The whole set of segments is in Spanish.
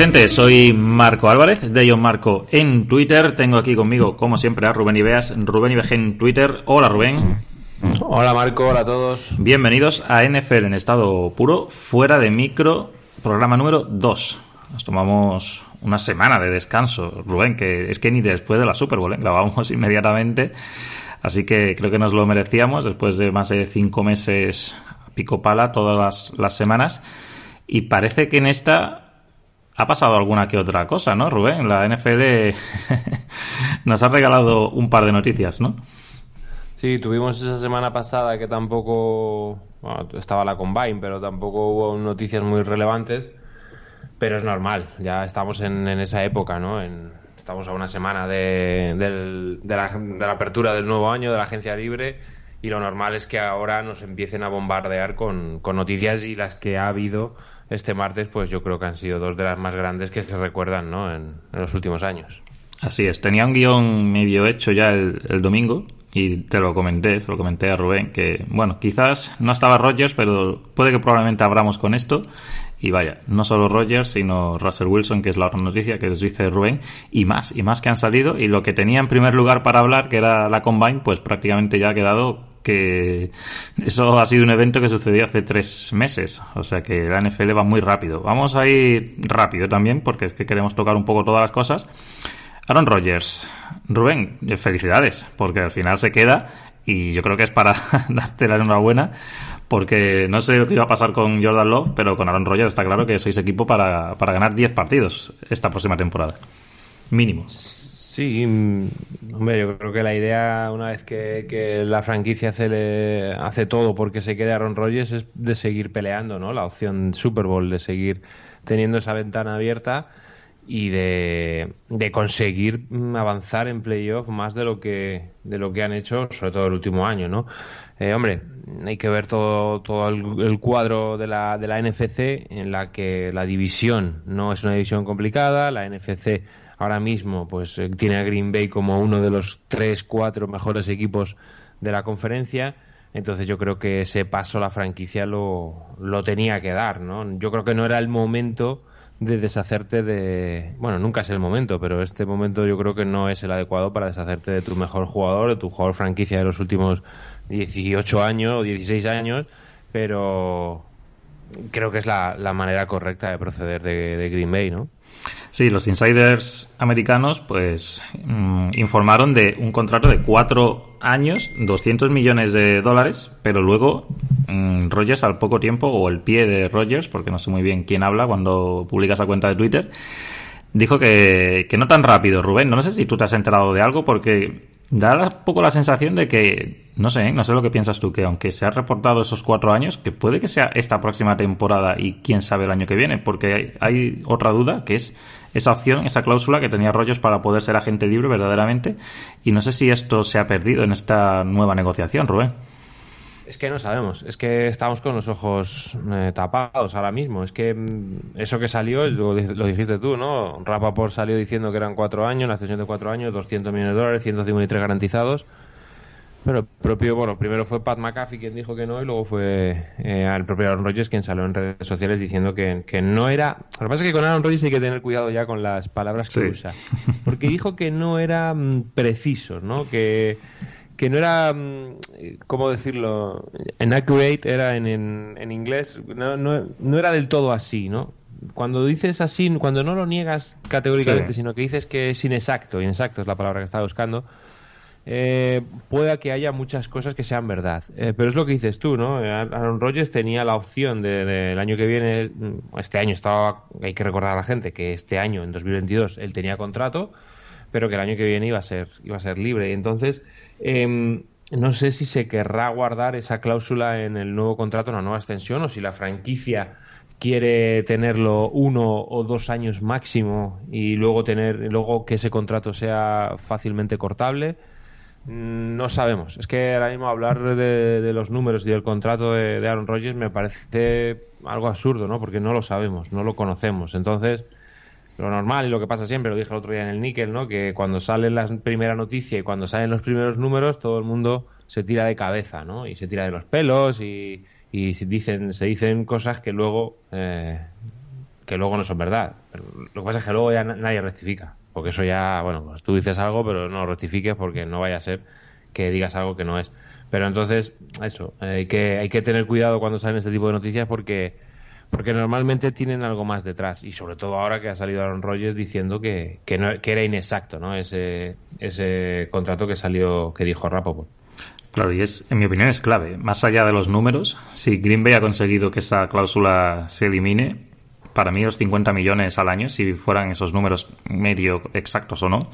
Gente, soy Marco Álvarez, de John Marco en Twitter. Tengo aquí conmigo, como siempre, a Rubén Ibeas, Rubén Ibeje en Twitter. Hola Rubén. Hola Marco, hola a todos. Bienvenidos a NFL en estado puro, fuera de micro, programa número 2. Nos tomamos una semana de descanso, Rubén, que es que ni después de la Super Bowl, ¿eh? grabamos inmediatamente. Así que creo que nos lo merecíamos después de más de cinco meses pico pala todas las, las semanas. Y parece que en esta ha pasado alguna que otra cosa, ¿no, Rubén? La NFL nos ha regalado un par de noticias, ¿no? Sí, tuvimos esa semana pasada que tampoco bueno, estaba la combine, pero tampoco hubo noticias muy relevantes. Pero es normal, ya estamos en, esa época, ¿no? En, estamos a una semana de la apertura del nuevo año, de la agencia libre y lo normal es que ahora nos empiecen a bombardear con, con, noticias y las que ha habido este martes, pues yo creo que han sido dos de las más grandes que se recuerdan ¿no? en, los últimos años. Así es, tenía un guion medio hecho ya el, el, domingo y te lo comenté, se lo comenté a Rubén, que bueno, quizás no estaba Rogers, pero puede que probablemente abramos con esto. Y vaya, no solo Rogers, sino Russell Wilson, que es la otra noticia que les dice Rubén, y más, y más que han salido. Y lo que tenía en primer lugar para hablar, que era la Combine, pues prácticamente ya ha quedado que eso ha sido un evento que sucedió hace tres meses. O sea que la NFL va muy rápido. Vamos a ir rápido también, porque es que queremos tocar un poco todas las cosas. Aaron Rodgers. Rubén, felicidades, porque al final se queda y yo creo que es para darte la enhorabuena, porque no sé lo que iba a pasar con Jordan Love, pero con Aaron Rodgers está claro que sois equipo para, para ganar 10 partidos esta próxima temporada. Mínimo. Sí, hombre, yo creo que la idea, una vez que, que la franquicia hace, hace todo porque se quede Aaron Rodgers, es de seguir peleando, ¿no? La opción Super Bowl, de seguir teniendo esa ventana abierta y de, de, conseguir avanzar en playoff más de lo que de lo que han hecho sobre todo el último año no eh, hombre hay que ver todo todo el, el, cuadro de la de la NFC en la que la división no es una división complicada la NFC ahora mismo pues tiene a Green Bay como uno de los tres cuatro mejores equipos de la conferencia entonces yo creo que ese paso la franquicia lo, lo tenía que dar no yo creo que no era el momento de deshacerte de... Bueno, nunca es el momento, pero este momento yo creo que no es el adecuado para deshacerte de tu mejor jugador, de tu jugador franquicia de los últimos 18 años o 16 años, pero creo que es la, la manera correcta de proceder de, de, Green Bay, ¿no? Sí, los insiders americanos pues mmm, informaron de un contrato de cuatro años, 200 millones de dólares, pero luego mmm, Rogers al poco tiempo, o el pie de Rogers, porque no sé muy bien quién habla cuando publica esa cuenta de Twitter, dijo que, que no tan rápido, Rubén. No sé si tú te has enterado de algo, porque da un poco la sensación de que, no sé, no sé lo que piensas tú, que aunque se ha reportado esos cuatro años, que puede que sea esta próxima temporada y quién sabe el año que viene, porque hay, hay otra duda, que es esa opción, esa cláusula que tenía Rollos para poder ser agente libre verdaderamente, y no sé si esto se ha perdido en esta nueva negociación, Rubén. Es que no sabemos, es que estamos con los ojos eh, tapados ahora mismo. Es que mm, eso que salió, lo, lo, dijiste tú, ¿no? Rapaport salió diciendo que eran cuatro años, la extensión de cuatro años, 200 millones de dólares, 153 garantizados. Pero propio, bueno, primero fue Pat McAfee quien dijo que no y luego fue eh, el propio Aaron Rodgers quien salió en redes sociales diciendo que, no era... Lo que pasa es que con Aaron Rodgers hay que tener cuidado ya con las palabras que usa. Porque dijo que no era mm, preciso, ¿no? Que, que no era, mm, ¿cómo decirlo? Inaccurate era en, en, inglés, no, no, no, era del todo así, ¿no? Cuando dices así, cuando no lo niegas categóricamente, sino que dices que es inexacto, inexacto es la palabra que estaba buscando, eh, pueda que haya muchas cosas que sean verdad. Eh, pero es lo que dices tú, ¿no? Aaron Rodgers tenía la opción del de, año que viene, mm, este año estaba, hay que recordar a la gente que este año, en 2022, él tenía contrato, pero que el año que viene iba a ser, iba a ser libre. Y entonces, em, no sé si se querrá guardar esa cláusula en el nuevo contrato, en la nueva extensión, o si la franquicia quiere tenerlo uno o dos años máximo y luego tener luego que ese contrato sea fácilmente cortable Mm, no sabemos. Es que ahora mismo hablar de, los números y del contrato de, Aaron Rodgers me parece algo absurdo, ¿no? Porque no lo sabemos, no lo conocemos. Entonces, lo normal y lo que pasa siempre, lo dije el otro día en el níquel, ¿no? Que cuando sale la primera noticia y cuando salen los primeros números, todo el mundo se tira de cabeza, ¿no? Y se tira de los pelos y, se, dicen, se dicen cosas que luego, eh, que luego no son verdad. lo que pasa es que luego ya nadie rectifica. Porque eso ya, bueno, pues tú dices algo, pero no rectifiques porque no vaya a ser que digas algo que no es. Pero entonces, eso, hay que, hay que tener cuidado cuando salen este tipo de noticias porque, porque normalmente tienen algo más detrás. Y sobre todo ahora que ha salido Aaron Rodgers diciendo que, que, era inexacto ¿no? ese, ese contrato que salió, que dijo Rapoport. Claro, y es, en mi opinión, es clave. Más allá de los números, si Green Bay ha conseguido que esa cláusula se elimine, para mí los 50 millones al año, si fueran esos números medio exactos o no,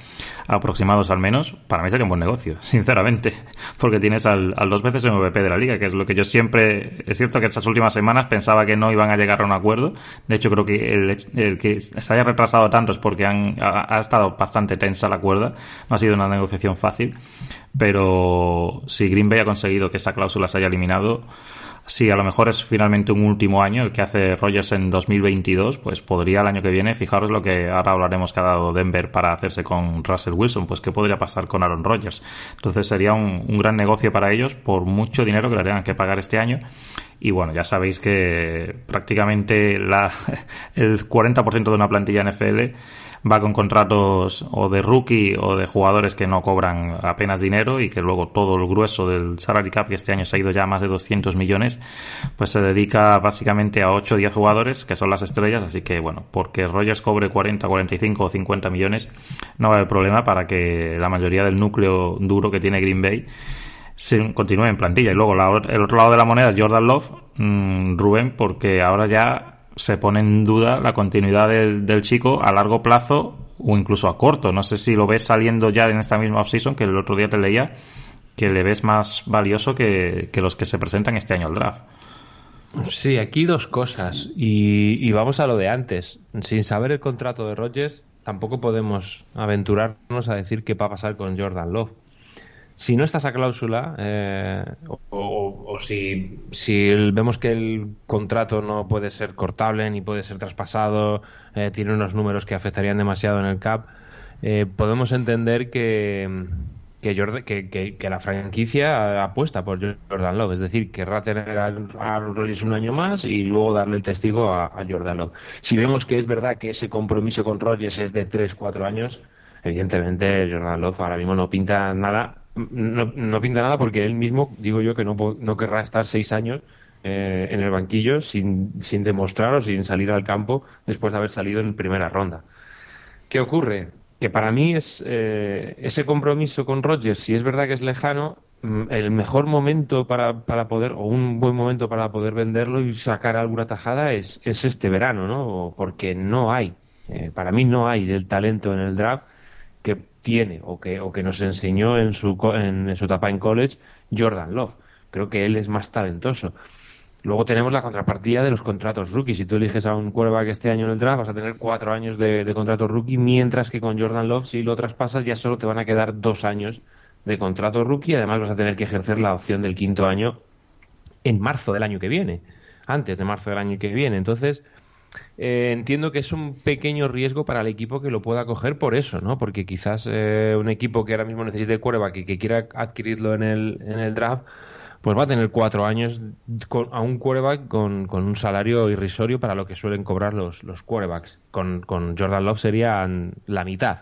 aproximados al menos, para mí sería un buen negocio, sinceramente, porque tienes al, dos veces MVP de la liga, que es lo que yo siempre, es cierto que estas últimas semanas pensaba que no iban a llegar a un acuerdo, de hecho creo que el, que se haya retrasado tanto es porque han, ha, ha estado bastante tensa la cuerda, no ha sido una negociación fácil, pero si Green Bay ha conseguido que esa cláusula se haya eliminado, si a lo mejor es finalmente un último año el que hace Rogers en 2022, pues podría el año que viene, fijaros lo que ahora hablaremos que ha dado Denver para hacerse con Russell Wilson, pues qué podría pasar con Aaron Rodgers. Entonces sería un, gran negocio para ellos por mucho dinero que le tengan que pagar este año. Y bueno, ya sabéis que prácticamente la, el 40% de una plantilla NFL va con contratos o de rookie o de jugadores que no cobran apenas dinero y que luego todo el grueso del salary cap, que este año se ha ido ya a más de 200 millones, pues se dedica básicamente a 8 o 10 jugadores que son las estrellas. Así que bueno, porque Rogers cobre 40, 45 o 50 millones, no va a haber problema para que la mayoría del núcleo duro que tiene Green Bay se continúe en plantilla. Y luego el otro lado de la moneda es Jordan Love, mm, Rubén, porque ahora ya se pone en duda la continuidad del, chico a largo plazo o incluso a corto. No sé si lo ves saliendo ya en esta misma offseason, que el otro día te leía, que le ves más valioso que, los que se presentan este año al draft. Sí, aquí dos cosas. Y, y, vamos a lo de antes. Sin saber el contrato de Rodgers, tampoco podemos aventurarnos a decir qué va a pasar con Jordan Love si no está esa cláusula, eh, si, si vemos que el contrato no puede ser cortable ni puede ser traspasado, eh, tiene unos números que afectarían demasiado en el CAP, eh, podemos entender que, que, que, la franquicia apuesta por Jordan Love, es decir, querrá tener a Aaron un año más y luego darle el testigo a, a Jordan Love. Si vemos que es verdad que ese compromiso con Rodgers es de 3-4 años, evidentemente Jordan Love ahora mismo no pinta nada no, no, pinta nada porque él mismo, digo yo, que no, querrá estar seis años eh, en el banquillo sin, sin demostrar o sin salir al campo después de haber salido en primera ronda. ¿Qué ocurre? Que para mí es eh, ese compromiso con Rogers, si es verdad que es lejano, mm, el mejor momento para, para, poder, o un buen momento para poder venderlo y sacar alguna tajada es, es este verano, ¿no? Porque no hay, eh, para mí no hay del talento en el draft tiene o que, o que nos enseñó en su, en, su etapa en college Jordan Love. Creo que él es más talentoso. Luego tenemos la contrapartida de los contratos rookie. Si tú eliges a un quarterback este año en el draft, vas a tener cuatro años de, de, contrato rookie, mientras que con Jordan Love, si lo traspasas, ya solo te van a quedar dos años de contrato rookie. Además, vas a tener que ejercer la opción del quinto año en marzo del año que viene, antes de marzo del año que viene. Entonces, eh, entiendo que es un pequeño riesgo para el equipo que lo pueda coger por eso, ¿no? Porque quizás eh, un equipo que ahora mismo necesite quarterback y que quiera adquirirlo en el, en el draft, pues va a tener cuatro años a un quarterback con, un salario irrisorio para lo que suelen cobrar los, los quarterbacks. Con, Jordan Love sería la mitad.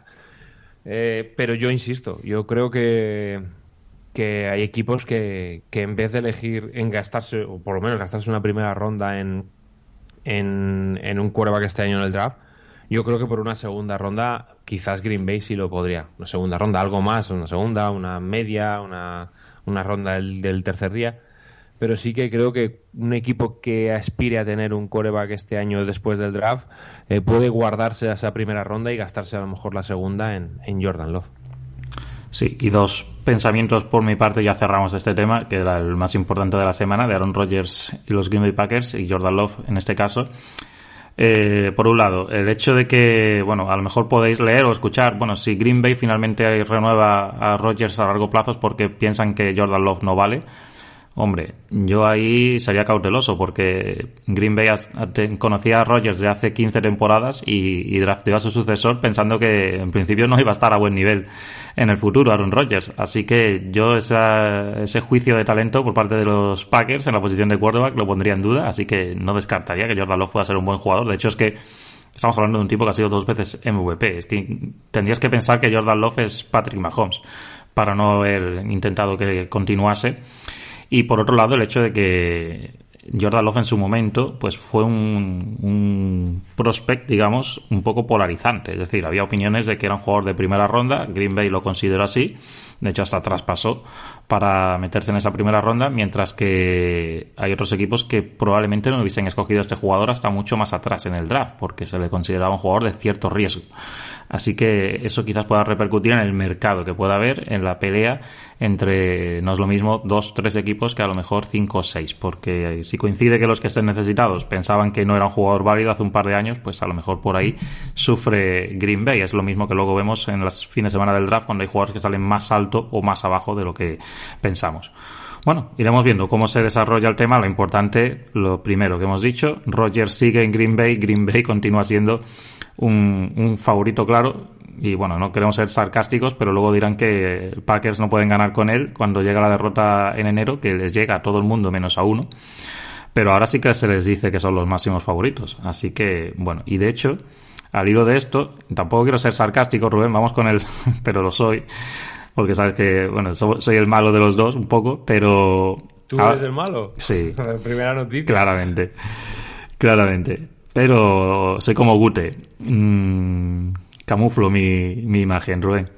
Eh, pero yo insisto, yo creo que, que hay equipos que, que en vez de elegir en gastarse, o por lo menos gastarse una primera ronda en en, un quarterback este año en el draft. Yo creo que por una segunda ronda, quizás Green Bay sí lo podría. Una segunda ronda, algo más, una segunda, una media, una, una ronda del, tercer día. Pero sí que creo que un equipo que aspire a tener un quarterback este año después del draft eh, puede guardarse esa primera ronda y gastarse a lo mejor la segunda en, en Jordan Love. Sí, y dos pensamientos por mi parte, ya cerramos este tema, que era el más importante de la semana, de Aaron Rodgers y los Green Bay Packers, y Jordan Love en este caso. Eh, por un lado, el hecho de que, bueno, a lo mejor podéis leer o escuchar, bueno, si Green Bay finalmente renueva a Rodgers a largo plazo es porque piensan que Jordan Love no vale. Hombre, yo ahí sería cauteloso porque Green Bay conocía a Rodgers de hace 15 temporadas y, y drafteó a su sucesor pensando que en principio no iba a estar a buen nivel en el futuro, Aaron Rodgers. Así que yo ese juicio de talento por parte de los Packers en la posición de quarterback lo pondría en duda, así que no descartaría que Jordan Love pueda ser un buen jugador. De hecho, es que estamos hablando de un tipo que ha sido dos veces MVP. Es que tendrías que pensar que Jordan Love es Patrick Mahomes para no haber intentado que continuase. Y por otro lado, el hecho de que Jordan Love en su momento pues fue un, un prospect, digamos, un poco polarizante. Es decir, había opiniones de que era un jugador de primera ronda, Green Bay lo consideró así, de hecho hasta traspasó para meterse en esa primera ronda, mientras que hay otros equipos que probablemente no hubiesen escogido a este jugador hasta mucho más atrás en el draft, porque se le consideraba un jugador de cierto riesgo. Así que eso quizás pueda repercutir en el mercado que pueda haber, en la pelea entre, no es lo mismo, dos, tres equipos que a lo mejor cinco o seis, porque si coincide que los que estén necesitados pensaban que no era un jugador válido hace un par de años, pues a lo mejor por ahí sufre Green Bay. Es lo mismo que luego vemos en las fines de semana del draft cuando hay jugadores que salen más alto o más abajo de lo que pensamos. Bueno, iremos viendo cómo se desarrolla el tema. Lo importante, lo primero que hemos dicho, Roger sigue en Green Bay, Green Bay continúa siendo un, favorito claro. Y bueno, no queremos ser sarcásticos, pero luego dirán que Packers no pueden ganar con él cuando llega la derrota en enero, que les llega a todo el mundo menos a uno. Pero ahora sí que se les dice que son los máximos favoritos. Así que, bueno, y de hecho, al hilo de esto, tampoco quiero ser sarcástico, Rubén, vamos con él, pero lo soy, porque sabes que, bueno, soy el malo de los dos un poco, pero... ¿Tú eres el malo? Sí. Primera noticia. Claramente, claramente. Pero soy como Gute. Mm, camuflo mi, imagen, Rubén.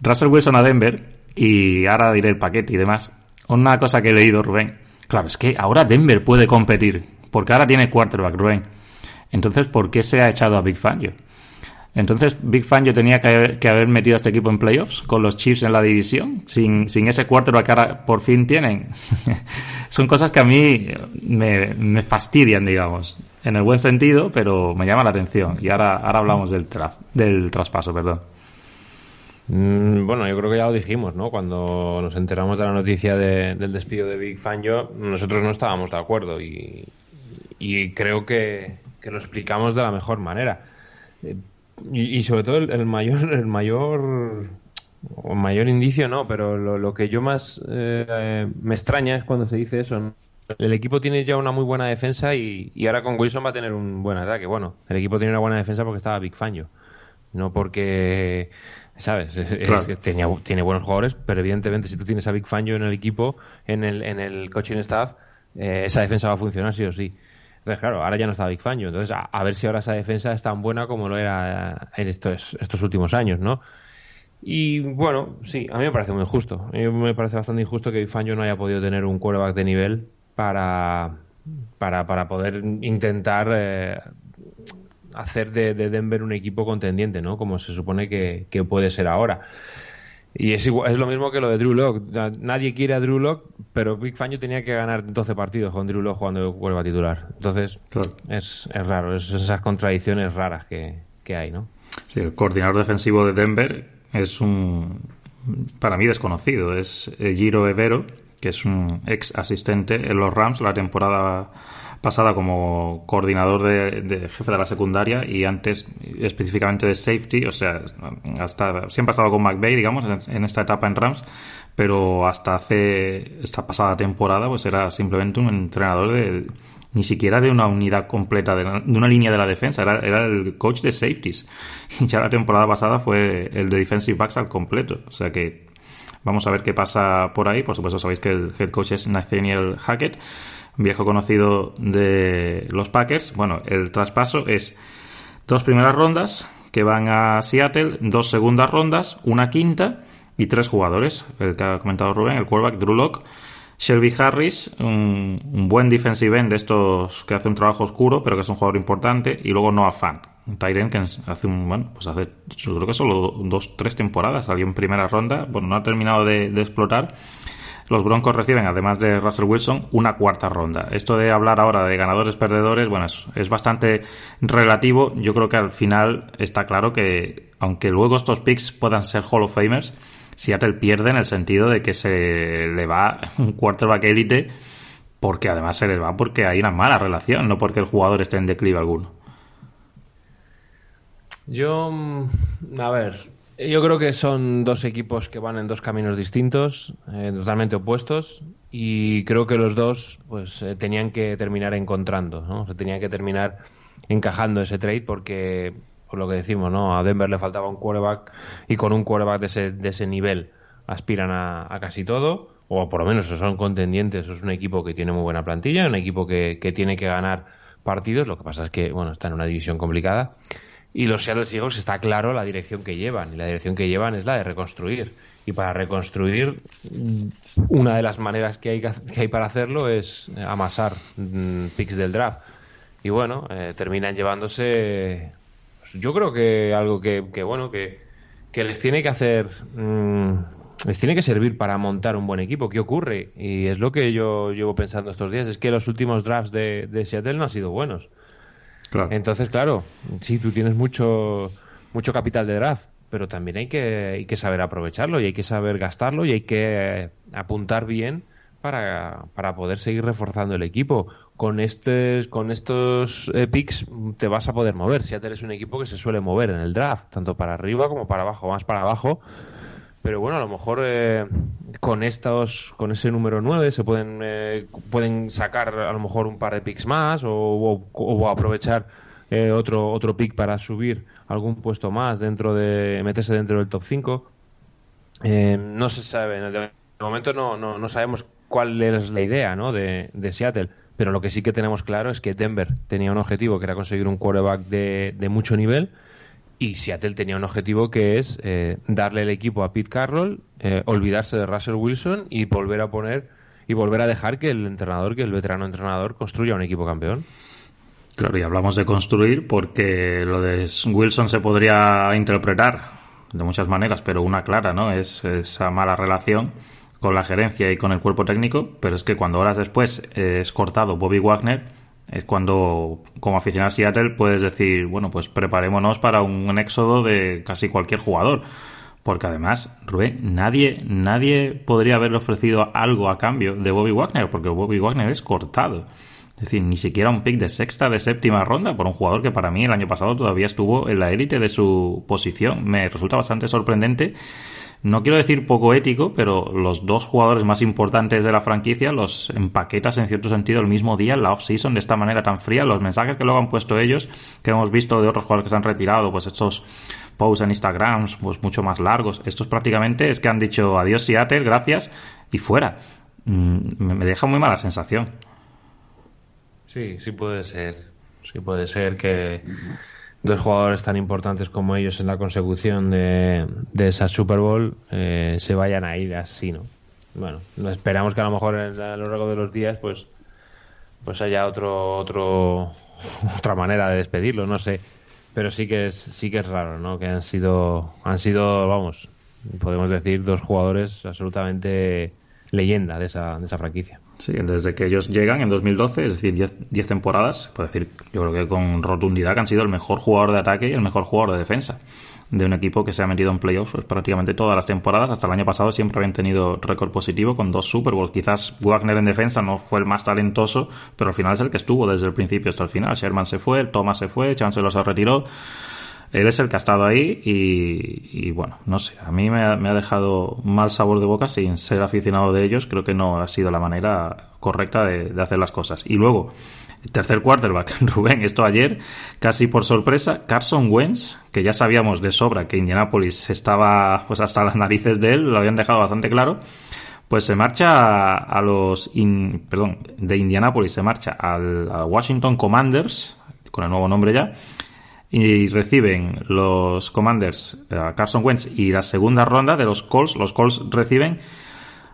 Russell Wilson a Denver y ahora diré el paquete y demás. Una cosa que he leído, Rubén. Claro, es que ahora Denver puede competir, porque ahora tiene quarterback, Rubén. Entonces, ¿por qué se ha echado a Big Fangio? Entonces, Big Fangio tenía que haber, metido a este equipo en playoffs con los Chiefs en la división, sin, ese quarterback que ahora por fin tienen. Son cosas que a mí me fastidian, digamos en el buen sentido, pero me llama la atención. Y ahora, ahora hablamos del, del traspaso, perdón. Mm, bueno, yo creo que ya lo dijimos, ¿no? Cuando nos enteramos de la noticia del despido de Big Fangio, nosotros no estábamos de acuerdo y, creo que, lo explicamos de la mejor manera. Eh, y, sobre todo el, mayor, el mayor, o mayor indicio, no, pero lo, que yo más eh, me extraña es cuando se dice eso, ¿no? El equipo tiene ya una muy buena defensa y, ahora con Wilson va a tener un buen ataque. Bueno, el equipo tiene una buena defensa porque estaba Big Fangio, no porque, ¿sabes? tiene buenos jugadores, pero evidentemente si tú tienes a Big Fangio en el equipo, en el, en el coaching staff, eh, esa defensa va a funcionar sí o sí. Entonces, claro, ahora ya no está Big Fangio. Entonces, a, ver si ahora esa defensa es tan buena como lo era en estos, estos últimos años, ¿no? Y bueno, sí, a mí me parece muy injusto. A mí me parece bastante injusto que Big Fangio no haya podido tener un quarterback de nivel para, para, para poder intentar eh, hacer de, Denver un equipo contendiente, ¿no? Como se supone que, puede ser ahora. Y es, es lo mismo que lo de Drew Lock. Nadie quiere a Drew Lock, pero Big Fangio tenía que ganar 12 partidos con Drew Lock cuando vuelva a titular. Entonces, es, es, raro, es esas contradicciones raras que, que hay, ¿no? Sí, el coordinador defensivo de Denver es un, para mí desconocido, es Giro Evero, que es un ex asistente en los Rams la temporada pasada como coordinador de, jefe de la secundaria y antes específicamente de safety, o sea, hasta siempre ha estado con McVeigh, digamos, en, esta etapa en Rams, pero hasta hace esta pasada temporada pues era simplemente un entrenador de ni siquiera de una unidad completa, de, una línea de la defensa, era, era, el coach de safeties. Y ya la temporada pasada fue el de defensive backs al completo, o sea que vamos a ver qué pasa por ahí, por supuesto sabéis que el head coach es Nathaniel Hackett viejo conocido de los Packers. Bueno, el traspaso es dos primeras rondas que van a Seattle, dos segundas rondas, una quinta y tres jugadores. El que ha comentado Rubén, el quarterback Drew Locke, Shelby Harris, un, buen defensive end de estos que hace un trabajo oscuro, pero que es un jugador importante, y luego Noah Fant, un Tyren que hace un, bueno, pues hace, yo creo que solo dos, tres temporadas salió en primera ronda, bueno, no ha terminado de explotar los Broncos reciben, además de Russell Wilson, una cuarta ronda. Esto de hablar ahora de ganadores perdedores, bueno, es, bastante relativo. Yo creo que al final está claro que, aunque luego estos picks puedan ser Hall of Famers, Seattle pierde en el sentido de que se le va un quarterback élite porque además se les va porque hay una mala relación, no porque el jugador esté en declive alguno. Yo, mm, a ver, yo creo que son dos equipos que van en dos caminos distintos, eh, totalmente opuestos, y creo que los dos pues eh, tenían que terminar encontrando, ¿no? Se tenían que terminar encajando ese trade porque, por lo que decimos, ¿no? A Denver le faltaba un quarterback y con un quarterback de ese, de ese nivel aspiran a, casi todo, o por lo menos son contendientes, es un equipo que tiene muy buena plantilla, un equipo que, que tiene que ganar partidos, lo que pasa es que, bueno, está en una división complicada y los Seattle Seahawks está claro la dirección que llevan. Y la dirección que llevan es la de reconstruir. Y para reconstruir, una de las maneras que hay, que hay para hacerlo es amasar mm, picks del draft. Y bueno, eh, terminan llevándose. Yo creo que algo que, bueno, que, les tiene que hacer. Mm, les tiene que servir para montar un buen equipo. ¿Qué ocurre? Y es lo que yo llevo pensando estos días: es que los últimos drafts de, de Seattle no han sido buenos. Entonces, claro, sí, tú tienes mucho, mucho capital de draft, pero también hay que, hay que saber aprovecharlo y hay que saber gastarlo y hay que apuntar bien para, para poder seguir reforzando el equipo. Con, estos, con estos eh, picks te vas a poder mover. Si eres un equipo que se suele mover en el draft, tanto para arriba como para abajo, más para abajo pero bueno, a lo mejor eh, con estos, con ese número 9 se pueden, eh, pueden sacar a lo mejor un par de picks más o, aprovechar eh, otro, otro pick para subir algún puesto más dentro de, meterse dentro del top 5. no se sabe, de momento no, no, no, sabemos cuál es la idea ¿no? de, de, Seattle, pero lo que sí que tenemos claro es que Denver tenía un objetivo que era conseguir un quarterback de, de mucho nivel y Seattle tenía un objetivo que es eh, darle el equipo a Pete Carroll, eh, olvidarse de Russell Wilson y volver a poner y volver a dejar que el entrenador, que el veterano entrenador, construya un equipo campeón. Claro, y hablamos de construir porque lo de Wilson se podría interpretar de muchas maneras, pero una clara, ¿no? Es esa mala relación con la gerencia y con el cuerpo técnico, pero es que cuando horas después es cortado Bobby Wagner, es cuando, como aficionado a Seattle, puedes decir, bueno, pues preparémonos para un éxodo de casi cualquier jugador. Porque además, Rubén, nadie, nadie podría haberle ofrecido algo a cambio de Bobby Wagner, porque Bobby Wagner es cortado. Es decir, ni siquiera un pick de sexta, de séptima ronda por un jugador que para mí el año pasado todavía estuvo en la élite de su posición. Me resulta bastante sorprendente no quiero decir poco ético, pero los dos jugadores más importantes de la franquicia los empaquetas en cierto sentido el mismo día en la off-season de esta manera tan fría. Los mensajes que luego han puesto ellos, que hemos visto de otros jugadores que se han retirado, pues estos posts en Instagram, pues mucho más largos. Estos prácticamente es que han dicho adiós Seattle, gracias y fuera. Mm, me deja muy mala sensación. Sí, sí puede ser. Sí puede ser que dos jugadores tan importantes como ellos en la consecución de, esa Super Bowl eh, se vayan a ir así, ¿no? Bueno, esperamos que a lo mejor a lo largo de los días pues pues haya otro otro otra manera de despedirlo, no sé, pero sí que es sí que es raro, ¿no? Que han sido han sido, vamos, podemos decir dos jugadores absolutamente leyenda de esa de esa franquicia. Sí, desde que ellos llegan en 2012, es decir, 10 temporadas, puedo decir, yo creo que con rotundidad que han sido el mejor jugador de ataque y el mejor jugador de defensa. de un equipo que se ha metido en playoffs pues, prácticamente todas las temporadas. Hasta el año pasado siempre habían tenido récord positivo con dos Super Bowls. Quizás Wagner en defensa no fue el más talentoso, pero al final es el que estuvo desde el principio hasta el final. Sherman se fue, Thomas se fue, Chancellor se retiró. Él es el que ha estado ahí y, bueno, no sé, a mí me ha, dejado mal sabor de boca sin ser aficionado de ellos. Creo que no ha sido la manera correcta de, hacer las cosas. Y luego, Tercer quarterback, Rubén, esto ayer, casi por sorpresa, Carson Wentz, que ya sabíamos de sobra que Indianapolis estaba pues hasta las narices de él, lo habían dejado bastante claro, pues se marcha a, los, perdón, de Indianapolis se marcha al, a Washington Commanders, con el nuevo nombre ya, y reciben los Commanders a Carson Wentz y la segunda ronda de los Colts, los Colts reciben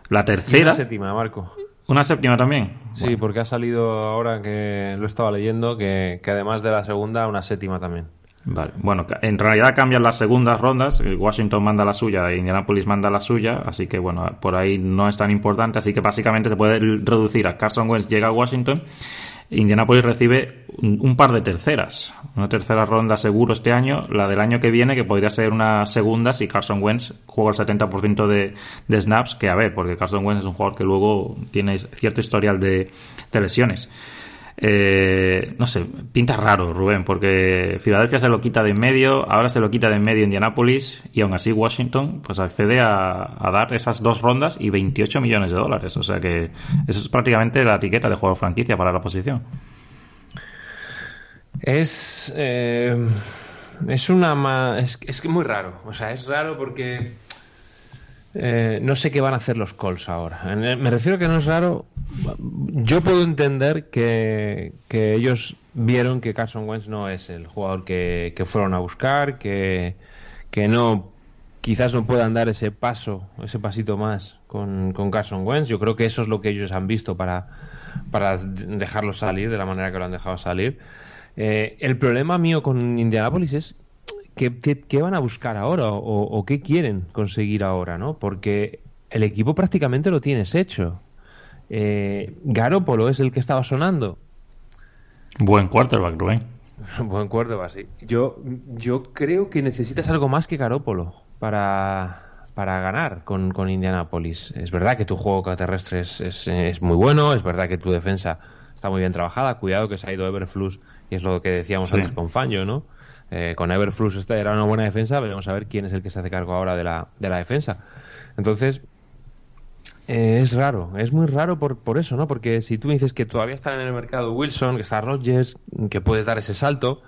la tercera. Y séptima, Marco. ¿Una séptima también? Sí, porque ha salido ahora que lo estaba leyendo que, además de la segunda, una séptima también. Vale, bueno, en realidad cambian las segundas rondas. Washington manda la suya, Indianapolis manda la suya, así que bueno, por ahí no es tan importante. Así que básicamente se puede reducir a Carson Wentz llega a Washington Indianapolis recibe un par de terceras. Una tercera ronda seguro este año, la del año que viene, que podría ser una segunda si Carson Wentz juega el 70% de, de snaps, que a ver, porque Carson Wentz es un jugador que luego tiene cierto historial de lesiones. Eh, no sé, pinta raro, Rubén, porque Filadelfia se lo quita de en medio, ahora se lo quita de en medio Indianapolis y aún así Washington pues accede a, dar esas dos rondas y 28 millones de dólares. O sea que eso es prácticamente la etiqueta de juego franquicia para la posición. Es. Eh, es una. Es, es muy raro. O sea, es raro porque eh, no sé qué van a hacer los Colts ahora. Me refiero a que no es raro. Yo puedo entender que, ellos vieron que Carson Wentz no es el jugador que, fueron a buscar, que, no quizás no puedan dar ese paso, ese pasito más con, con Carson Wentz. Yo creo que eso es lo que ellos han visto para, para dejarlo salir de la manera que lo han dejado salir. Eh, el problema mío con Indianapolis es ¿qué, van a buscar ahora o, qué quieren conseguir ahora? ¿no? Porque el equipo prácticamente lo tienes hecho. Eh, Garópolo es el que estaba sonando. Buen quarterback, Rubén. Buen quarterback, sí. Yo, yo creo que necesitas algo más que Garópolo para, para ganar con, con Indianapolis. Es verdad que tu juego terrestre es, es, muy bueno, es verdad que tu defensa está muy bien trabajada. Cuidado que se ha ido Everflux y es lo que decíamos antes con Fangio, ¿no? Eh, con Everflux esta era una buena defensa, veremos a ver quién es el que se hace cargo ahora de la, de la defensa. Entonces, eh, es raro, es muy raro por, por eso, ¿no? Porque si tú me dices que todavía están en el mercado Wilson, que está Rodgers, que puedes dar ese salto,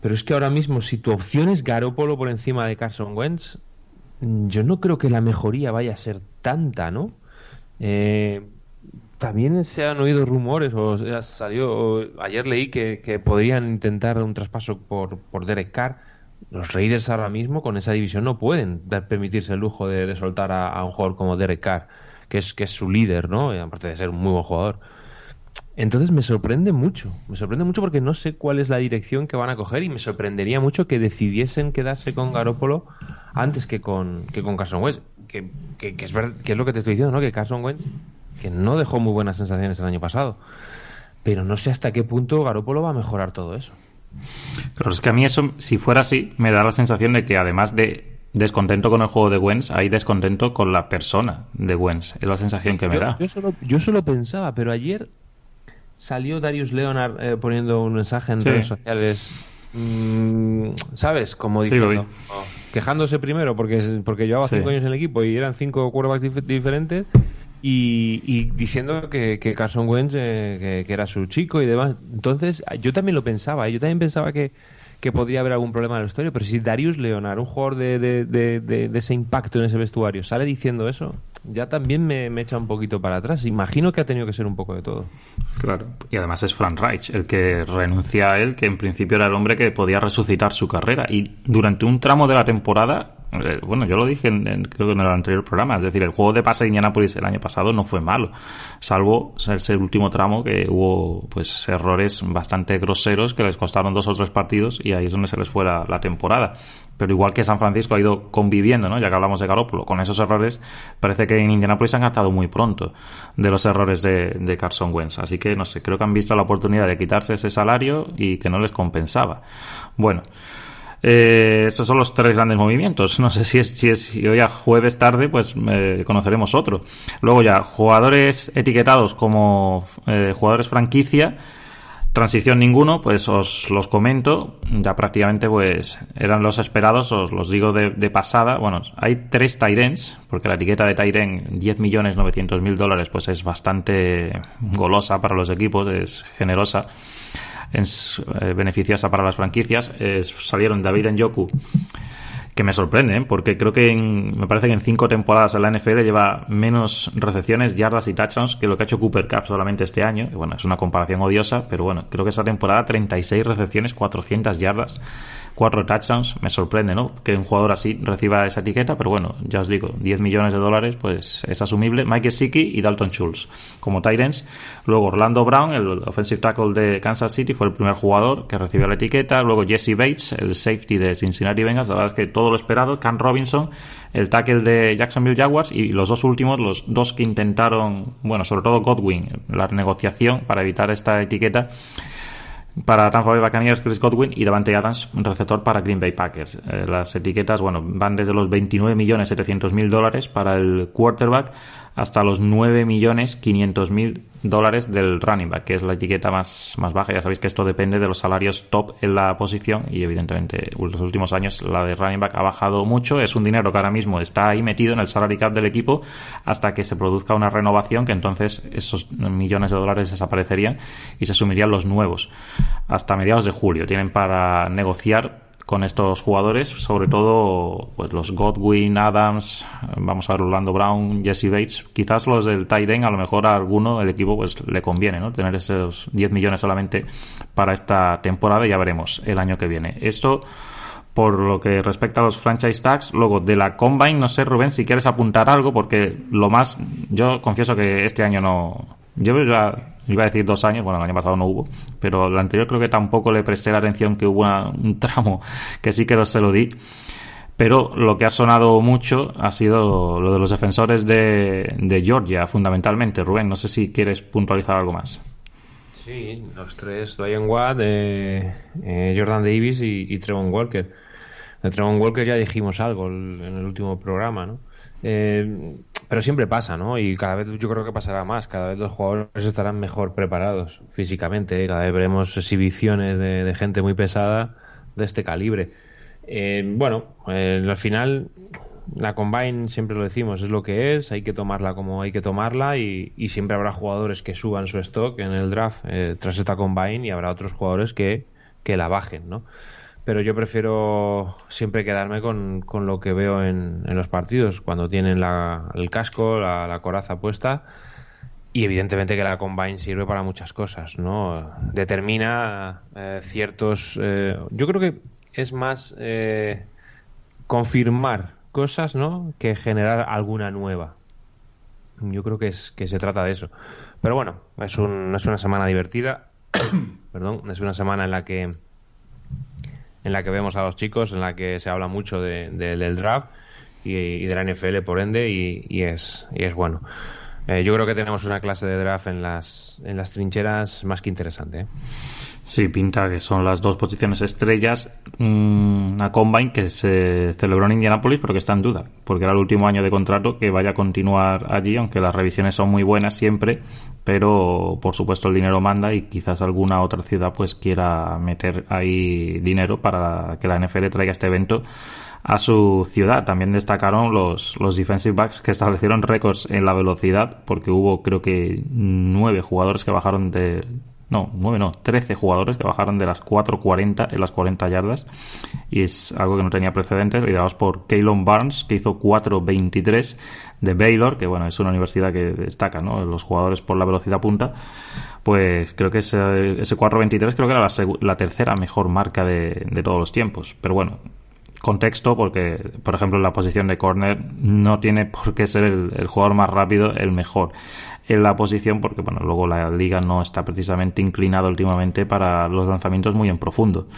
pero es que ahora mismo si tu opción es Garópolo por encima de Carson Wentz, yo no creo que la mejoría vaya a ser tanta, ¿no? Eh, también se han oído rumores, o salió, ayer leí que, podrían intentar un traspaso por, por Derek Carr. Los Raiders ahora mismo con esa división no pueden permitirse el lujo de, soltar a, un jugador como Derek Carr, que es, que es su líder, ¿no? aparte de ser un muy buen jugador. Entonces me sorprende mucho, me sorprende mucho porque no sé cuál es la dirección que van a coger y me sorprendería mucho que decidiesen quedarse con Garópolo antes que con, que con Carson Wentz. Que, que, es que es lo que te estoy diciendo, ¿no? Que Carson Wentz que no dejó muy buenas sensaciones el año pasado. Pero no sé hasta qué punto Garópolo va a mejorar todo eso. Claro, es que a mí eso, si fuera así, me da la sensación de que además de descontento con el juego de Wens, hay descontento con la persona de Wens. Es la sensación que me da. Yo solo, yo solo pensaba, pero ayer salió Darius Leonard eh, poniendo un mensaje en redes sociales, mm, ¿sabes? Como diciendo, quejándose primero porque, porque llevaba cinco años en el equipo y eran cinco quarterbacks diferentes y, diciendo que, que, Carson Wentz eh, que, era su chico y demás. Entonces, yo también lo pensaba, ¿eh? yo también pensaba que, que podría haber algún problema en la historia, pero si Darius Leonard, un jugador de, de, de, ese impacto en ese vestuario, sale diciendo eso, ya también me, me, echa un poquito para atrás. Imagino que ha tenido que ser un poco de todo. Claro, y además es Frank Reich el que renuncia a él, que en principio era el hombre que podía resucitar su carrera. Y durante un tramo de la temporada eh, bueno, yo lo dije en, creo que en el anterior programa, es decir, el juego de pase de Indianapolis el año pasado no fue malo, salvo ese último tramo que hubo pues errores bastante groseros que les costaron dos o tres partidos y ahí es donde se les fue la, temporada. Pero igual que San Francisco ha ido conviviendo, ¿no? Ya que hablamos de Garoppolo, con esos errores, parece que en Indianapolis han gastado muy pronto de los errores de, de Carson Wentz. Así que, no sé, creo que han visto la oportunidad de quitarse ese salario y que no les compensaba. Bueno, Eh, estos son los tres grandes movimientos. No sé si es, si es hoy a jueves tarde, pues eh, conoceremos otro. Luego ya, jugadores etiquetados como eh, jugadores franquicia. Transición ninguno, pues os los comento. Ya prácticamente pues eran los esperados, os los digo de, pasada. Bueno, hay tres Tyrens, porque la etiqueta de Tyren 10 millones 900 mil dólares pues es bastante golosa para los equipos, es generosa es eh, beneficiosa para las franquicias. salieron David Njoku, que me sorprende, ¿eh? porque creo que me parece que en cinco temporadas en la NFL lleva menos recepciones, yardas y touchdowns que lo que ha hecho Cooper Cup solamente este año. Que, bueno, es una comparación odiosa, pero bueno, creo que esa temporada 36 recepciones, 400 yardas cuatro touchdowns. Me sorprende, ¿no? Que un jugador así reciba esa etiqueta, pero bueno, ya os digo, 10 millones de dólares, pues es asumible. Mike Siki y Dalton Schultz como Tyrants. Luego Orlando Brown, el offensive tackle de Kansas City, fue el primer jugador que recibió la etiqueta. Luego Jesse Bates, el safety de Cincinnati Bengals. La verdad es que todo lo esperado. Cam Robinson, el tackle de Jacksonville Jaguars. Y los dos últimos, los dos que intentaron, bueno, sobre todo Godwin, la negociación para evitar esta etiqueta para Tampa Bay Buccaneers, Chris Godwin y Davante Adams, un receptor para Green Bay Packers. Eh, las etiquetas, bueno, van desde los 29.700.000 dólares para el quarterback hasta los 9.500.000 dólares del running back, que es la etiqueta más, más baja. Ya sabéis que esto depende de los salarios top en la posición y evidentemente en los últimos años la de running back ha bajado mucho. Es un dinero que ahora mismo está ahí metido en el salary cap del equipo hasta que se produzca una renovación que entonces esos millones de dólares desaparecerían y se asumirían los nuevos. Hasta mediados de julio tienen para negociar con estos jugadores, sobre todo pues los Godwin, Adams, vamos a ver Orlando Brown, Jesse Bates, quizás los del Tyden, a lo mejor a alguno el equipo pues le conviene, ¿no? Tener esos 10 millones solamente para esta temporada y ya veremos el año que viene. Esto por lo que respecta a los franchise tags, luego de la Combine, no sé Rubén si quieres apuntar algo porque lo más yo confieso que este año no yo ya iba a decir dos años, bueno, el año pasado no hubo, pero el anterior creo que tampoco le presté la atención que hubo un tramo que sí que se lo di. Pero lo que ha sonado mucho ha sido lo de los defensores de, Georgia, fundamentalmente. Rubén, no sé si quieres puntualizar algo más. Sí, los tres, Dwayne Watt, eh, eh, Jordan Davis y, y Trevon Walker. De Trevon Walker ya dijimos algo en el último programa, ¿no? Eh, pero siempre pasa, ¿no? Y cada vez yo creo que pasará más. Cada vez los jugadores estarán mejor preparados físicamente. ¿eh? Cada vez veremos exhibiciones de, gente muy pesada de este calibre. Eh, bueno, al final la combine siempre lo decimos es lo que es. Hay que tomarla como hay que tomarla y, siempre habrá jugadores que suban su stock en el draft tras esta combine y habrá otros jugadores que, que la bajen, ¿no? Pero yo prefiero siempre quedarme con, con lo que veo en, en, los partidos, cuando tienen la, el casco, la, coraza puesta. Y evidentemente que la Combine sirve para muchas cosas, ¿no? Determina eh, ciertos... Eh, yo creo que es más eh, confirmar cosas, ¿no? Que generar alguna nueva. Yo creo que, es, que se trata de eso. Pero bueno, es, un, es una semana divertida. Perdón, es una semana en la que en la que vemos a los chicos, en la que se habla mucho del draft y, de la NFL por ende y, es, y es bueno. Eh, yo creo que tenemos una clase de draft en las, en las trincheras más que interesante. ¿eh? Sí, pinta que son las dos posiciones estrellas. Una combine que se celebró en Indianapolis, pero que está en duda, porque era el último año de contrato que vaya a continuar allí, aunque las revisiones son muy buenas siempre, pero por supuesto el dinero manda y quizás alguna otra ciudad pues quiera meter ahí dinero para que la NFL traiga este evento a su ciudad. También destacaron los, los defensive backs que establecieron récords en la velocidad, porque hubo creo que nueve jugadores que bajaron de no, 9 no, 13 jugadores que bajaron de las 4.40 en las 40 yardas y es algo que no tenía precedentes, liderados por Keylon Barnes, que hizo 4.23 de Baylor, que bueno, es una universidad que destaca, ¿no? Los jugadores por la velocidad punta, pues creo que ese, ese 4.23 creo que era la, tercera mejor marca de todos los tiempos, pero bueno, contexto porque, por ejemplo, la posición de corner no tiene por qué ser el, jugador más rápido el mejor en la posición porque, bueno, luego la liga no está precisamente inclinada últimamente para los lanzamientos muy en profundo.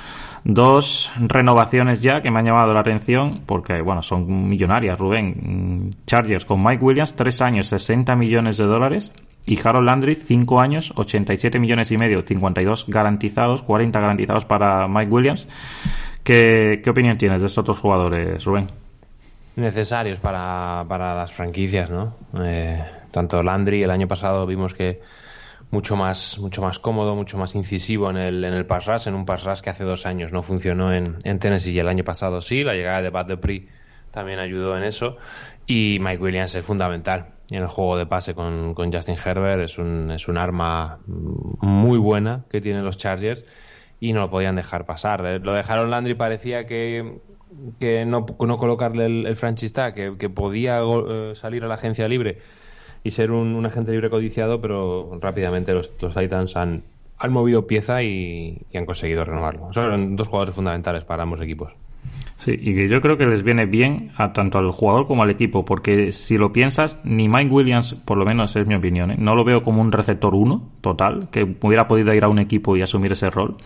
Dos renovaciones ya que me han llamado la atención porque, bueno, son millonarias, Rubén. Chargers con Mike Williams, tres años, 60 millones de dólares. Y Harold Landry, cinco años, 87 millones y medio, 52 garantizados, 40 garantizados para Mike Williams ¿Qué, opinión tienes de estos otros jugadores, Rubén? Necesarios para, para las franquicias, ¿no? Eh, tanto Landry, el año pasado vimos que mucho más, mucho más cómodo, mucho más incisivo en el, en el pass rush, en un pass rush que hace dos años no funcionó en, en Tennessee y el año pasado sí, la llegada de Bad Dupree también ayudó en eso y Mike Williams es fundamental en el juego de pase con, con Justin Herbert, es un, es un arma muy buena que tienen los Chargers y no lo podían dejar pasar. Eh, lo dejaron Landry, parecía que, que no, no colocarle el, franchise tag, que, podía eh, salir a la agencia libre y ser un, agente libre codiciado, pero rápidamente los, Titans han, han movido pieza y, han conseguido renovarlo. Son dos jugadores fundamentales para ambos equipos. Sí, y que yo creo que les viene bien a tanto al jugador como al equipo, porque si lo piensas, ni Mike Williams, por lo menos es mi opinión, ¿eh? no lo veo como un receptor uno total, que hubiera podido ir a un equipo y asumir ese rol.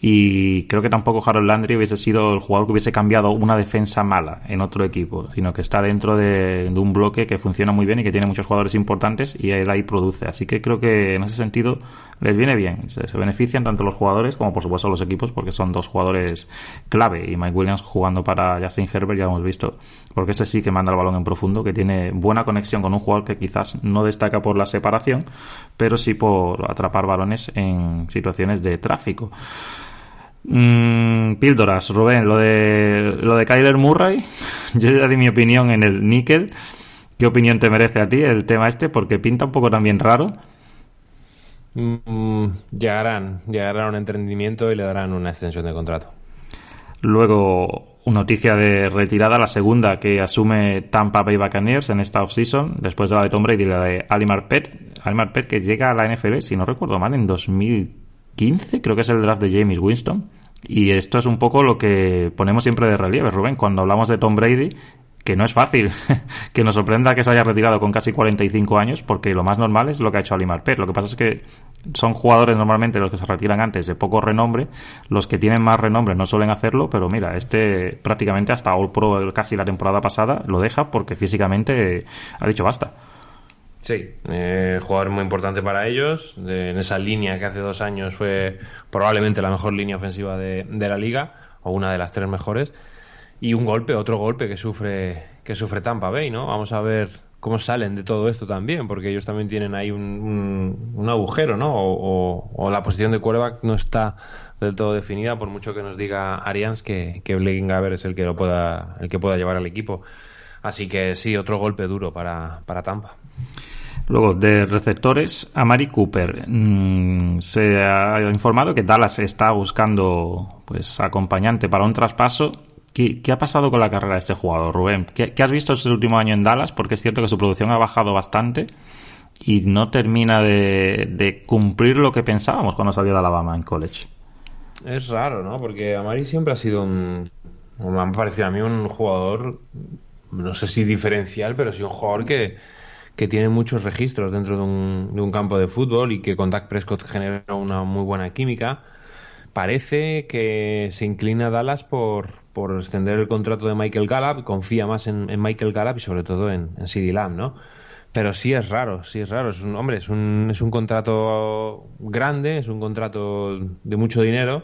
Y creo que tampoco Harold Landry hubiese sido el jugador que hubiese cambiado una defensa mala en otro equipo, sino que está dentro de, un bloque que funciona muy bien y que tiene muchos jugadores importantes y él ahí produce. Así que creo que en ese sentido les viene bien. Se, benefician tanto los jugadores como por supuesto los equipos porque son dos jugadores clave. Y Mike Williams jugando para Justin Herbert ya hemos visto, porque ese sí que manda el balón en profundo, que tiene buena conexión con un jugador que quizás no destaca por la separación, pero sí por atrapar balones en situaciones de tráfico. Mm, píldoras, Rubén, lo de, lo de Kyler Murray, yo ya di mi opinión en el níquel. ¿Qué opinión te merece a ti el tema este? Porque pinta un poco también raro. Mm, llegarán, llegarán a un entendimiento y le darán una extensión de contrato. Luego, una noticia de retirada, la segunda que asume Tampa Bay Buccaneers en esta offseason, después de la de Tom Brady y la de Ali Marpet. Ali Marpet que llega a la NFL, si no recuerdo mal, en 2015, creo que es el draft de James Winston. Y esto es un poco lo que ponemos siempre de relieve, Rubén, cuando hablamos de Tom Brady, que no es fácil que nos sorprenda que se haya retirado con casi 45 años, porque lo más normal es lo que ha hecho Ali Marpet. Lo que pasa es que son jugadores normalmente los que se retiran antes de poco renombre, los que tienen más renombre no suelen hacerlo, pero mira, este prácticamente hasta All Pro casi la temporada pasada lo deja porque físicamente ha dicho basta. Sí, eh, jugador muy importante para ellos, en esa línea que hace dos años fue probablemente la mejor línea ofensiva de, la liga, o una de las tres mejores, y un golpe, otro golpe que sufre, que sufre Tampa Bay, ¿no? Vamos a ver cómo salen de todo esto también, porque ellos también tienen ahí un, un, agujero, ¿no? O, la posición de quarterback no está del todo definida, por mucho que nos diga Arians que, que Gaber es el que lo pueda, el que pueda llevar al equipo. Así que sí, otro golpe duro para, para Tampa. Luego, de receptores, a Mari Cooper. Mm, se ha informado que Dallas está buscando pues acompañante para un traspaso. ¿Qué, ha pasado con la carrera de este jugador, Rubén? ¿Qué, has visto este último año en Dallas? Porque es cierto que su producción ha bajado bastante y no termina de, cumplir lo que pensábamos cuando salió de Alabama en college. Es raro, ¿no? Porque Amari siempre ha sido un. Me ha parecido a mí un jugador, no sé si diferencial, pero sí un jugador que que tiene muchos registros dentro de un, de un campo de fútbol y que con Dak Prescott genera una muy buena química. Parece que se inclina Dallas por, por extender el contrato de Michael Gallup, confía más en, Michael Gallup y sobre todo en, en CD Lamb, ¿no? Pero sí es raro, sí es raro. Es un, hombre, es un, es un contrato grande, es un contrato de mucho dinero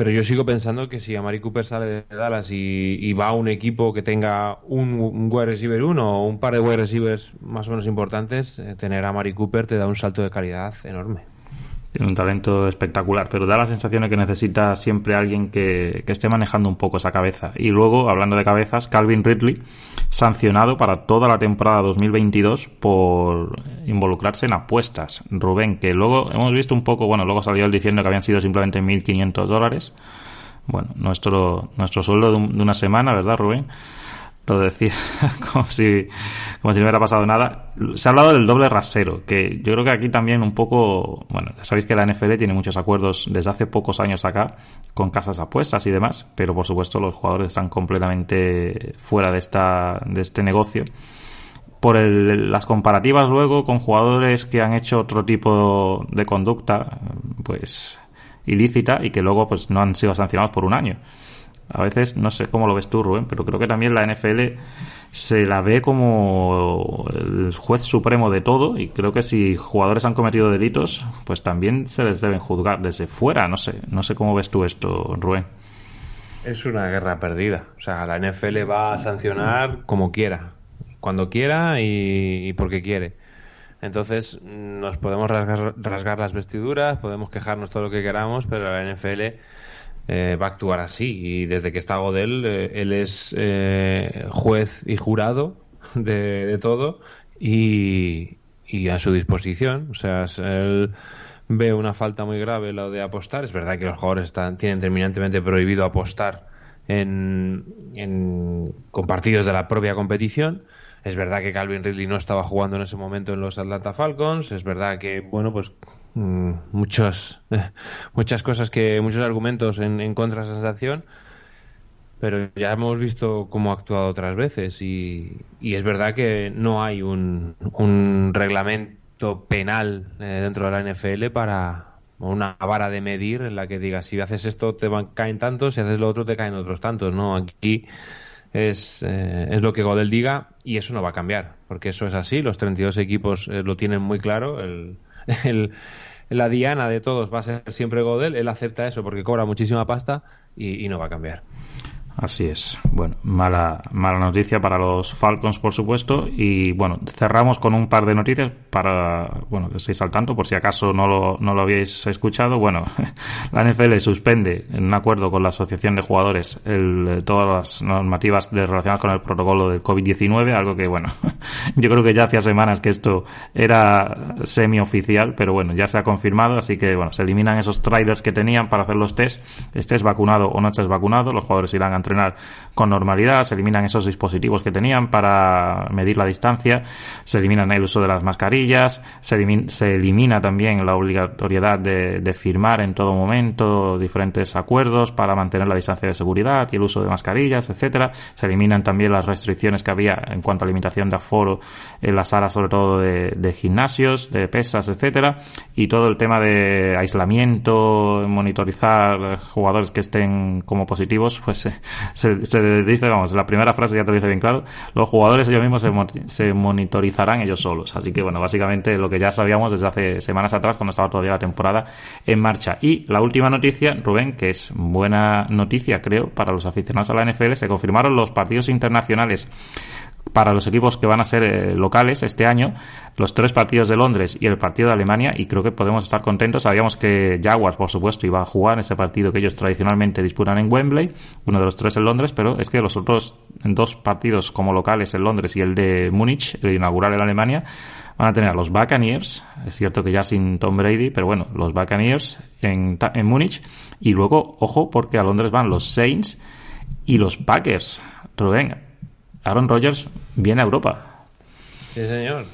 pero yo sigo pensando que si Amari Cooper sale de Dallas y, va a un equipo que tenga un, un wide receiver uno o un par de wide receivers más o menos importantes, eh, tener a Amari Cooper te da un salto de calidad enorme. Tiene un talento espectacular, pero da la sensación de que necesita siempre alguien que, esté manejando un poco esa cabeza. Y luego, hablando de cabezas, Calvin Ridley, sancionado para toda la temporada 2022 por involucrarse en apuestas. Rubén, que luego hemos visto un poco, bueno, luego salió él diciendo que habían sido simplemente 1.500 dólares. Bueno, nuestro, nuestro sueldo de una semana, ¿verdad, Rubén? Lo decía como si, como si no hubiera pasado nada. Se ha hablado del doble rasero, que yo creo que aquí también un poco, bueno, sabéis que la NFL tiene muchos acuerdos desde hace pocos años acá con casas apuestas y demás, pero por supuesto los jugadores están completamente fuera de, esta, de este negocio. Por las comparativas luego con jugadores que han hecho otro tipo de conducta, pues ilícita y que luego pues no han sido sancionados por un año. A veces, no sé cómo lo ves tú, Rubén, pero creo que también la NFL se la ve como el juez supremo de todo y creo que si jugadores han cometido delitos, pues también se les deben juzgar desde fuera. No sé, no sé cómo ves tú esto, Rubén. Es una guerra perdida. O sea, la NFL va a sancionar como quiera, cuando quiera y, porque quiere. Entonces, nos podemos rasgar, las vestiduras, podemos quejarnos todo lo que queramos, pero la NFL eh, va a actuar así. Y desde que está Godel, eh, él es eh, juez y jurado de, todo y, y, a su disposición. O sea, él ve una falta muy grave lo de apostar. Es verdad que los jugadores están, tienen terminantemente prohibido apostar en, en, con partidos de la propia competición. Es verdad que Calvin Ridley no estaba jugando en ese momento en los Atlanta Falcons. Es verdad que, bueno, pues mm, muchos, muchas cosas que, muchos argumentos en, en contra de esa sensación. Pero ya hemos visto cómo ha actuado otras veces y, y es verdad que no hay un, reglamento penal eh, dentro de la NFL para una vara de medir en la que diga si haces esto te van, caen tantos, si haces lo otro te caen otros tantos, ¿no? Aquí es, eh, es lo que Godel diga y eso no va a cambiar, porque eso es así, los 32 equipos eh, lo tienen muy claro, el, la diana de todos va a ser siempre Godel, él acepta eso porque cobra muchísima pasta y no va a cambiar. Así es. Bueno, mala, mala noticia para los Falcons, por supuesto. Y bueno, cerramos con un par de noticias para, bueno, que estéis al tanto, por si acaso no lo, no lo habéis escuchado. Bueno, la NFL suspende, en un acuerdo con la Asociación de Jugadores, el, todas las normativas relacionadas con el protocolo del COVID-19, algo que, bueno, yo creo que ya hacía semanas que esto era semi-oficial, pero bueno, ya se ha confirmado, así que, bueno, se eliminan esos trailers que tenían para hacer los test. Estés vacunado o no estés vacunado, los jugadores irán a entrenar con normalidad, se eliminan esos dispositivos que tenían para medir la distancia, se eliminan el uso de las mascarillas, se, elimina, también la obligatoriedad de, firmar en todo momento diferentes acuerdos para mantener la distancia de seguridad y el uso de mascarillas, etcétera. Se eliminan también las restricciones que había en cuanto a limitación de aforo en las salas, sobre todo de, gimnasios, de pesas, etcétera, y todo el tema de aislamiento, monitorizar jugadores que estén como positivos, pues eh, se, dice, vamos, la primera frase ya te lo dice bien claro, los jugadores ellos mismos se, monitorizarán ellos solos. Así que, bueno, básicamente lo que ya sabíamos desde hace semanas atrás, cuando estaba todavía la temporada en marcha. Y la última noticia, Rubén, que es buena noticia, creo, para los aficionados a la NFL, se confirmaron los partidos internacionales para los equipos que van a ser eh, locales este año, los tres partidos de Londres y el partido de Alemania, y creo que podemos estar contentos. Sabíamos que Jaguars, por supuesto, iba a jugar ese partido que ellos tradicionalmente disputan en Wembley, uno de los tres en Londres, pero es que los otros dos partidos como locales en Londres y el de Múnich, el inaugural en Alemania, van a tener a los Buccaneers, es cierto que ya sin Tom Brady, pero bueno, los Buccaneers en, en Múnich, y luego, ojo, porque a Londres van los Saints y los Packers. Rubén, Aaron Rodgers viene a Europa. Sí, señor.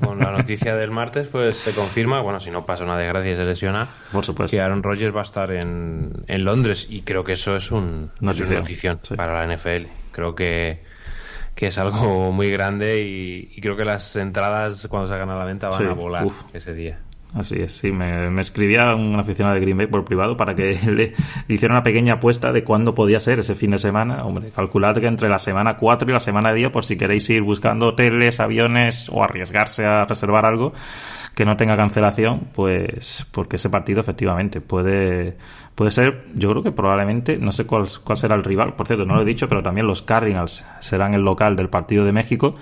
Con la noticia del martes, pues se confirma, bueno, si no pasa una desgracia y se lesiona, por supuesto, que Aaron Rodgers va a estar en, en Londres y creo que eso es, un, una notición para la NFL. Creo que, que es algo muy grande y, creo que las entradas cuando se hagan a la venta van a volar ese día. Así es, sí. Me, escribía un aficionado de Green Bay por privado para que le, hiciera una pequeña apuesta de cuándo podía ser ese fin de semana. Hombre, calculad que entre la semana 4 y la semana 10, por si queréis ir buscando hoteles, aviones o arriesgarse a reservar algo que no tenga cancelación, pues porque ese partido efectivamente puede, puede ser, yo creo que probablemente, no sé cuál, cuál será el rival, por cierto, no lo he dicho, pero también los Cardinals serán el local del partido de México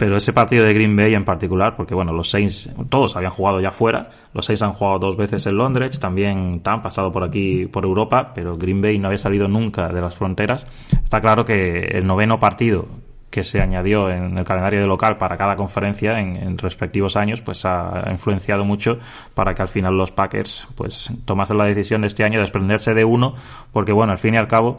pero ese partido de Green Bay en particular, porque bueno, los Saints, todos habían jugado ya fuera, los Saints han jugado dos veces en Londres, también han pasado por aquí, por Europa, pero Green Bay no había salido nunca de las fronteras. Está claro que el noveno partido que se añadió en el calendario de local para cada conferencia en, respectivos años, pues ha influenciado mucho para que al final los Packers pues tomasen la decisión de este año de desprenderse de uno, porque bueno, al fin y al cabo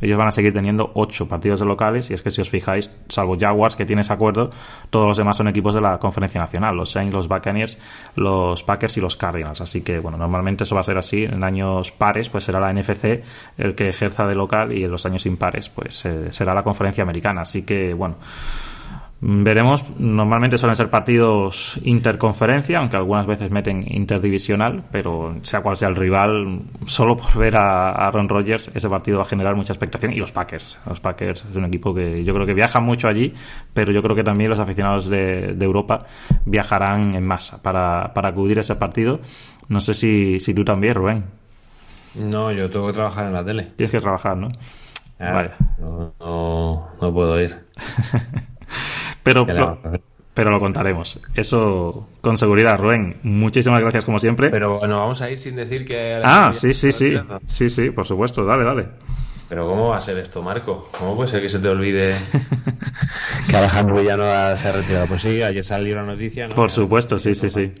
ellos van a seguir teniendo ocho partidos de locales y es que si os fijáis, salvo Jaguars que tiene ese acuerdo, todos los demás son equipos de la conferencia nacional, los Saints, los Buccaneers, los Packers y los Cardinals, así que bueno, normalmente eso va a ser así, en años pares pues será la NFC el que ejerza de local y en los años impares pues eh, será la conferencia americana, así que bueno, veremos. Normalmente suelen ser partidos interconferencia, aunque algunas veces meten interdivisional, pero sea cual sea el rival, solo por ver a Aaron Rodgers, ese partido va a generar mucha expectación. Y los Packers. Los Packers es un equipo que yo creo que viaja mucho allí, pero yo creo que también los aficionados de, Europa viajarán en masa para, acudir a ese partido. No sé si, si tú también, Rubén. No, yo tengo que trabajar en la tele. Tienes que trabajar, ¿no? Ah, vale. No, no, puedo ir. pero, lo, pero lo contaremos. Eso con seguridad, Rubén. Muchísimas gracias como siempre. Pero bueno, vamos a ir sin decir que... Ah, sí, sí, sí. Sí, sí, por supuesto. Dale, dale. Pero ¿cómo va a ser esto, Marco? ¿Cómo puede ser que se te olvide que Alejandro Villano se ha retirado? Pues sí, ayer salió la noticia, ¿no? Por supuesto, sí, sí, sí.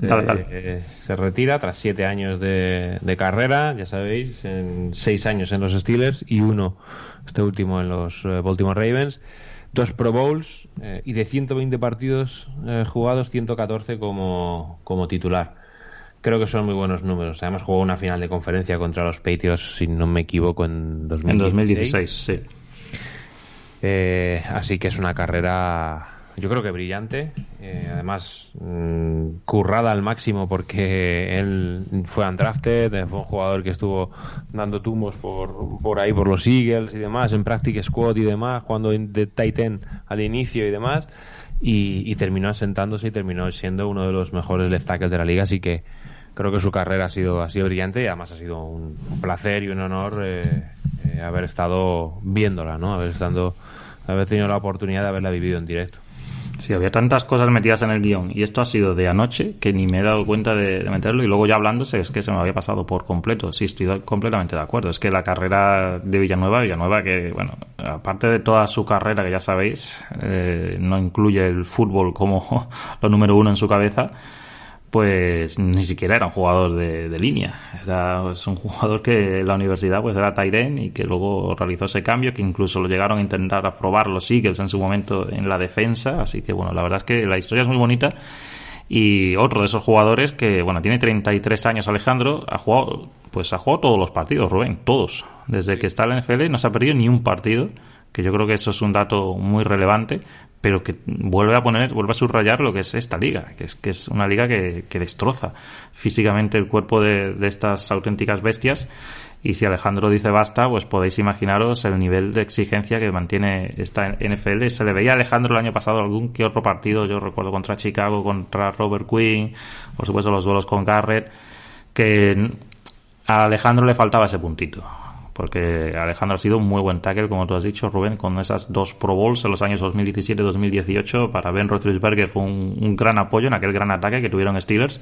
Se, eh, se retira tras siete años de, carrera, ya sabéis, en seis años en los Steelers y uno, este último, en los eh, Baltimore Ravens. Dos Pro Bowls eh, y de 120 partidos jugados, 114 como, como titular creo que son muy buenos números. Además jugó una final de conferencia contra los Patriots, si no me equivoco, en 2016. En 2016, sí. Eh, así que es una carrera, yo creo que brillante. Eh, además, mm, currada al máximo porque él fue undrafted, fue un jugador que estuvo dando tumbos por, por ahí, por los Eagles y demás, en Practice Squad y demás, jugando de Titan al inicio y demás. Y, y, terminó asentándose y terminó siendo uno de los mejores left tackles de la liga, así que creo que su carrera ha sido, ha sido brillante y además ha sido un, placer y un honor eh, eh, haber estado viéndola, ¿no? Haber, estado, haber tenido la oportunidad de haberla vivido en directo. Sí, había tantas cosas metidas en el guion y esto ha sido de anoche que ni me he dado cuenta de, meterlo y luego ya hablándose es que se me había pasado por completo. Sí, estoy completamente de acuerdo. Es que la carrera de Villanueva, Villanueva que, bueno, aparte de toda su carrera que ya sabéis, eh, no incluye el fútbol como lo número uno en su cabeza, pues ni siquiera era un jugador de, línea. Era es un jugador que en la universidad pues era Tyren y que luego realizó ese cambio, que incluso lo llegaron a intentar aprobar los Eagles en su momento en la defensa. Así que bueno, la verdad es que la historia es muy bonita. Y otro de esos jugadores que, bueno, tiene 33 años Alejandro, ha jugado, pues ha jugado todos los partidos, Rubén, todos. Desde que está en la NFL no se ha perdido ni un partido que yo creo que eso es un dato muy relevante, pero que vuelve a poner, vuelve a subrayar lo que es esta liga, que es, que es una liga que, destroza físicamente el cuerpo de, estas auténticas bestias. Y si Alejandro dice basta, pues podéis imaginaros el nivel de exigencia que mantiene esta NFL. Se le veía a Alejandro el año pasado algún que otro partido, yo recuerdo contra Chicago, contra Robert Quinn, por supuesto los duelos con Garrett, que a Alejandro le faltaba ese puntito porque Alejandro ha sido un muy buen tackle, como tú has dicho, Rubén, con esas dos Pro Bowls en los años 2017-2018. Para Ben Roethlisberger fue un, gran apoyo en aquel gran ataque que tuvieron Steelers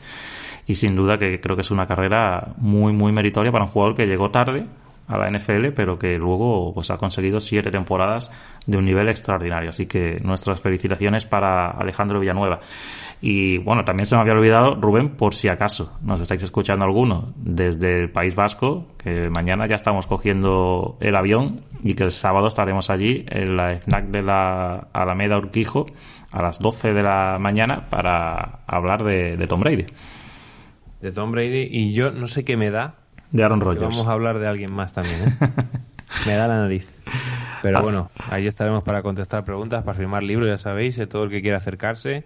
y sin duda que creo que es una carrera muy, muy meritoria para un jugador que llegó tarde a la NFL, pero que luego pues ha conseguido siete temporadas de un nivel extraordinario. Así que nuestras felicitaciones para Alejandro Villanueva. Y bueno, también se me había olvidado, Rubén, por si acaso nos estáis escuchando alguno desde el País Vasco, que mañana ya estamos cogiendo el avión y que el sábado estaremos allí en la FNAC de la Alameda Urquijo a las 12 de la mañana para hablar de, Tom Brady. De Tom Brady y yo no sé qué me da. De Aaron Rodgers. Vamos a hablar de alguien más también, ¿eh? me da la nariz. Pero ah. bueno, ahí estaremos para contestar preguntas, para firmar libros, ya sabéis, eh, todo el que quiera acercarse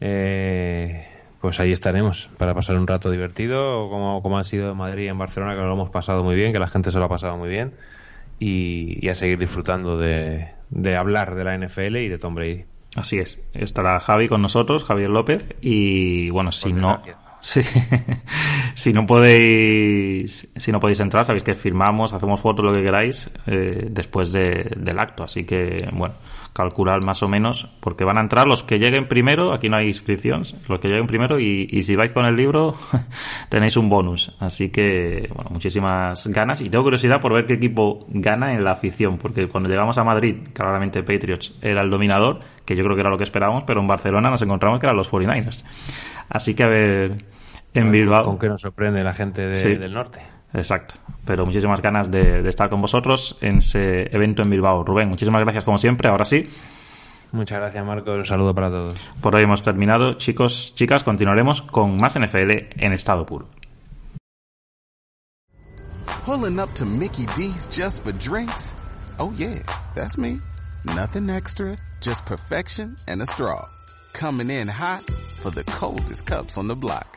eh, pues ahí estaremos para pasar un rato divertido, como, como ha sido en Madrid y en Barcelona, que lo hemos pasado muy bien, que la gente se lo ha pasado muy bien, y, a seguir disfrutando de, hablar de la NFL y de Tom Brady. Así es, estará Javi con nosotros, Javier López, y bueno, si no... si no podéis si no podéis entrar sabéis que firmamos hacemos fotos lo que queráis eh, después del acto. Así que bueno calcular más o menos, porque van a entrar los que lleguen primero, aquí no hay inscripciones, los que lleguen primero y, si vais con el libro tenéis un bonus. Así que, bueno, muchísimas ganas y tengo curiosidad por ver qué equipo gana en la afición, porque cuando llegamos a Madrid, claramente Patriots era el dominador, que yo creo que era lo que esperábamos, pero en Barcelona nos encontramos que eran los 49ers. Así que a ver en Bilbao. Con qué nos sorprende la gente del norte. Exacto. Pero muchísimas ganas de, estar con vosotros en ese evento en Bilbao. Rubén, muchísimas gracias como siempre. Ahora sí. Muchas gracias, Marco. Un saludo para todos. Por hoy hemos terminado. Chicos, chicas, continuaremos con más NFL en estado puro. Pulling up to Mickey D's just for drinks. Oh yeah, that's me. Nothing extra, just perfection and a straw. Coming in hot for the coldest cups on the block.